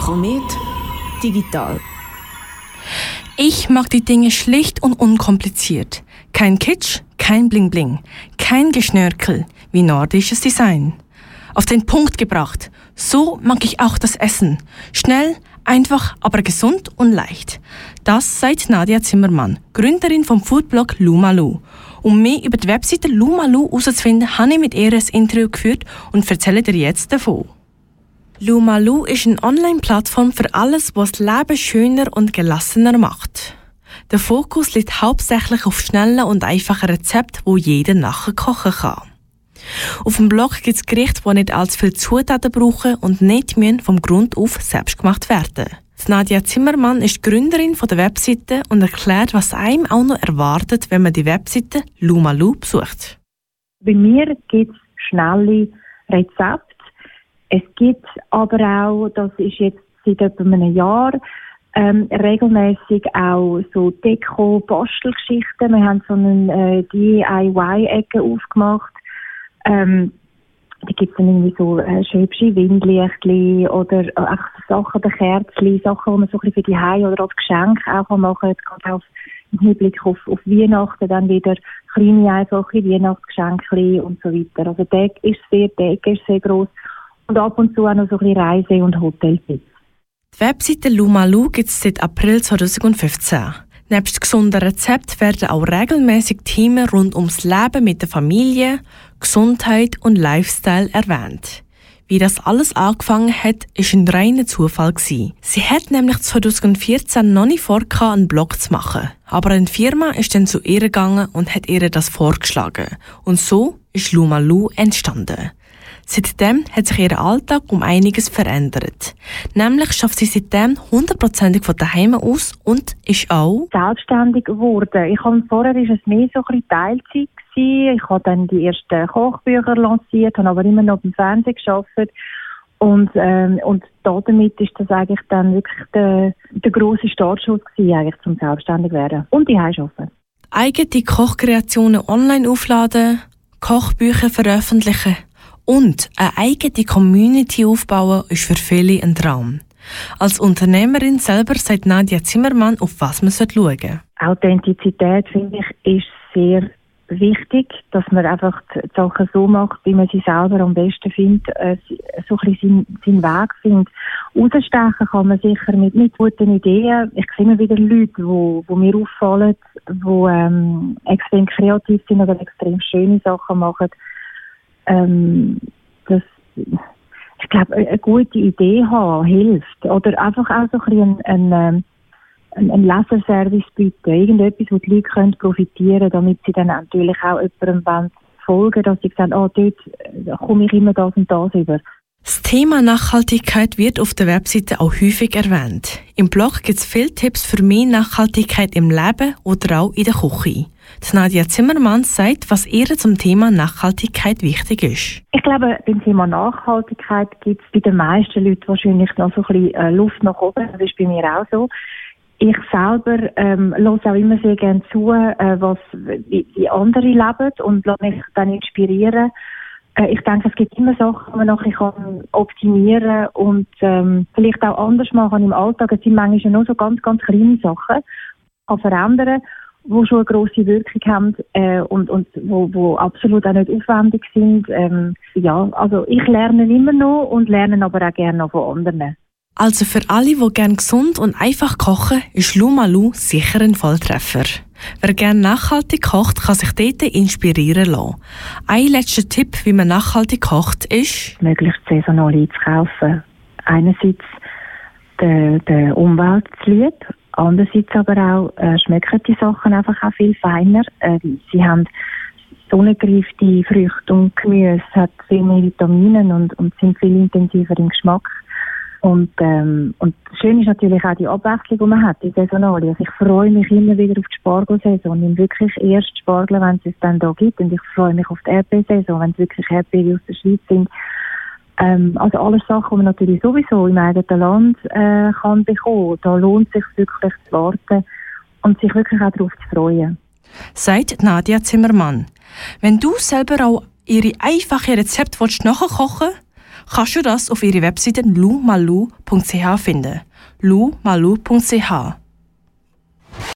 Komet Digital. Ich mag die Dinge schlicht und unkompliziert. Kein Kitsch, kein Bling Bling, kein Geschnörkel, wie nordisches Design. Auf den Punkt gebracht. So mag ich auch das Essen. Schnell, einfach, aber gesund und leicht. Das seit Nadia Zimmermann, Gründerin vom Foodblog Lumalu. Um mehr über die Webseite Lumalu herauszufinden, habe ich mit ihr ein Interview geführt und erzähle dir jetzt davon. Lumalu ist eine Online-Plattform für alles, was das Leben schöner und gelassener macht. Der Fokus liegt hauptsächlich auf schnellen und einfachen Rezepten, wo jeder nachher kochen kann. Auf dem Blog gibt es Gerichte, die nicht allzu viel Zutaten brauchen und nicht vom Grund auf selbst gemacht werden. Nadja Zimmermann ist Gründerin der Webseite und erklärt, was einem auch noch erwartet, wenn man die Webseite Lumalu besucht. Bei mir gibt es schnelle Rezepte es gibt aber auch, das ist jetzt seit etwa einem Jahr, ähm, regelmäßig auch so Deko-Bastelgeschichten. Wir haben so eine äh, DIY-Ecke aufgemacht. Ähm, da gibt es dann irgendwie so äh, schöpsche Windlichtli oder einfach Sachen, der Kerzli, Sachen, die man so ein bisschen für die Hause oder als Geschenk auch machen kann. Jetzt gerade auf, im Hinblick auf, auf Weihnachten dann wieder kleine, einfache Weihnachtsgeschenke und so weiter. Also der ist sehr, der ist sehr groß und ab und zu auch noch so ein bisschen Reise- und Hoteltipps. Die Webseite Lumalu gibt es seit April 2015. Nebst gesunden Rezepten werden auch regelmäßig Themen rund ums Leben mit der Familie, Gesundheit und Lifestyle erwähnt. Wie das alles angefangen hat, ist ein reiner Zufall gewesen. Sie hat nämlich 2014 noch nicht vor, einen Blog zu machen. Aber eine Firma ist dann zu ihr gegangen und hat ihr das vorgeschlagen. Und so ist Lumalu entstanden. Seitdem hat sich ihr Alltag um einiges verändert. Nämlich schafft sie seitdem hundertprozentig von daheim aus und ist auch selbstständig geworden. Ich habe vorher ist es mehr so ein bisschen Teilzeit gewesen. Ich habe dann die ersten Kochbücher lanciert, habe aber immer noch beim Fernsehen gearbeitet. Und, ähm, und damit ist das eigentlich dann wirklich der, der grosse Startschuss gewesen, eigentlich zum selbstständig werden. Und die arbeiten. Eigene Kochkreationen online aufladen, Kochbücher veröffentlichen und eine eigene Community aufbauen ist für viele ein Traum. Als Unternehmerin selber sagt Nadia Zimmermann, auf was man schauen sollte. Authentizität, finde ich, ist sehr wichtig, dass man einfach die Sachen so macht, wie man sie selber am besten findet, äh, so ein bisschen seinen, Weg findet. Ausstechen kann man sicher mit, mit guten Ideen. Ich sehe immer wieder Leute, die wo, wo mir auffallen, die ähm, extrem kreativ sind oder extrem schöne Sachen machen ähm, dass ich glaube, eine gute Idee haben hilft. Oder einfach auch so ein bisschen ein, ein, ein, ein Leserservice bieten. Irgendetwas, wo die Leute können profitieren damit sie dann natürlich auch jemandem folgen dass sie sagen, oh, dort komme ich immer das und das über. Das Thema Nachhaltigkeit wird auf der Webseite auch häufig erwähnt. Im Blog gibt es viele Tipps für mehr Nachhaltigkeit im Leben oder auch in der Küche. Nadia Zimmermann sagt, was ihr zum Thema Nachhaltigkeit wichtig ist. Ich glaube, beim Thema Nachhaltigkeit gibt es bei den meisten Leuten wahrscheinlich noch so ein bisschen äh, Luft nach oben. Das ist bei mir auch so. Ich selber ähm, höre auch immer sehr gerne zu, äh, was wie, wie andere leben und lasse mich dann inspirieren äh, ich denke, es gibt immer Sachen, die man noch kann und ähm, vielleicht auch anders machen im Alltag. Es sind manchmal nur so ganz, ganz kleine Sachen, kann verändern, die schon eine grosse Wirkung haben äh, und, und wo, wo absolut auch nicht aufwendig sind. Ähm, ja, also ich lerne immer noch und lerne aber auch gerne noch von anderen. Also für alle, die gerne gesund und einfach kochen, ist Lumalu sicher ein Volltreffer. Wer gerne nachhaltig kocht, kann sich dort inspirieren lassen. Ein letzter Tipp, wie man nachhaltig kocht, ist, möglichst saisonal einzukaufen. Einerseits der, der Umwelt zu lieb, andererseits aber auch äh, schmecken die Sachen einfach auch viel feiner. Äh, sie haben sonnengreifte Früchte und Gemüse, hat viel mehr Vitamine und, und sind viel intensiver im Geschmack. Und, ähm, und schön ist natürlich auch die Abwechslung, die man hat, die Saisonale. Also ich freue mich immer wieder auf die Spargelsaison. Ich wirklich erst Spargel, wenn es es dann da gibt. Und ich freue mich auf die RP-Saison, wenn es wirklich RP aus der Schweiz sind. Ähm, also alles Sachen, die man natürlich sowieso im eigenen Land äh, kann bekommen. Da lohnt es sich wirklich zu warten und sich wirklich auch darauf zu freuen. Sagt Nadia Zimmermann. Wenn du selber auch ihre einfachen Rezepte nachkochen willst, kannst du das auf ihrer Webseite lumalu.ch finden. lumalu.ch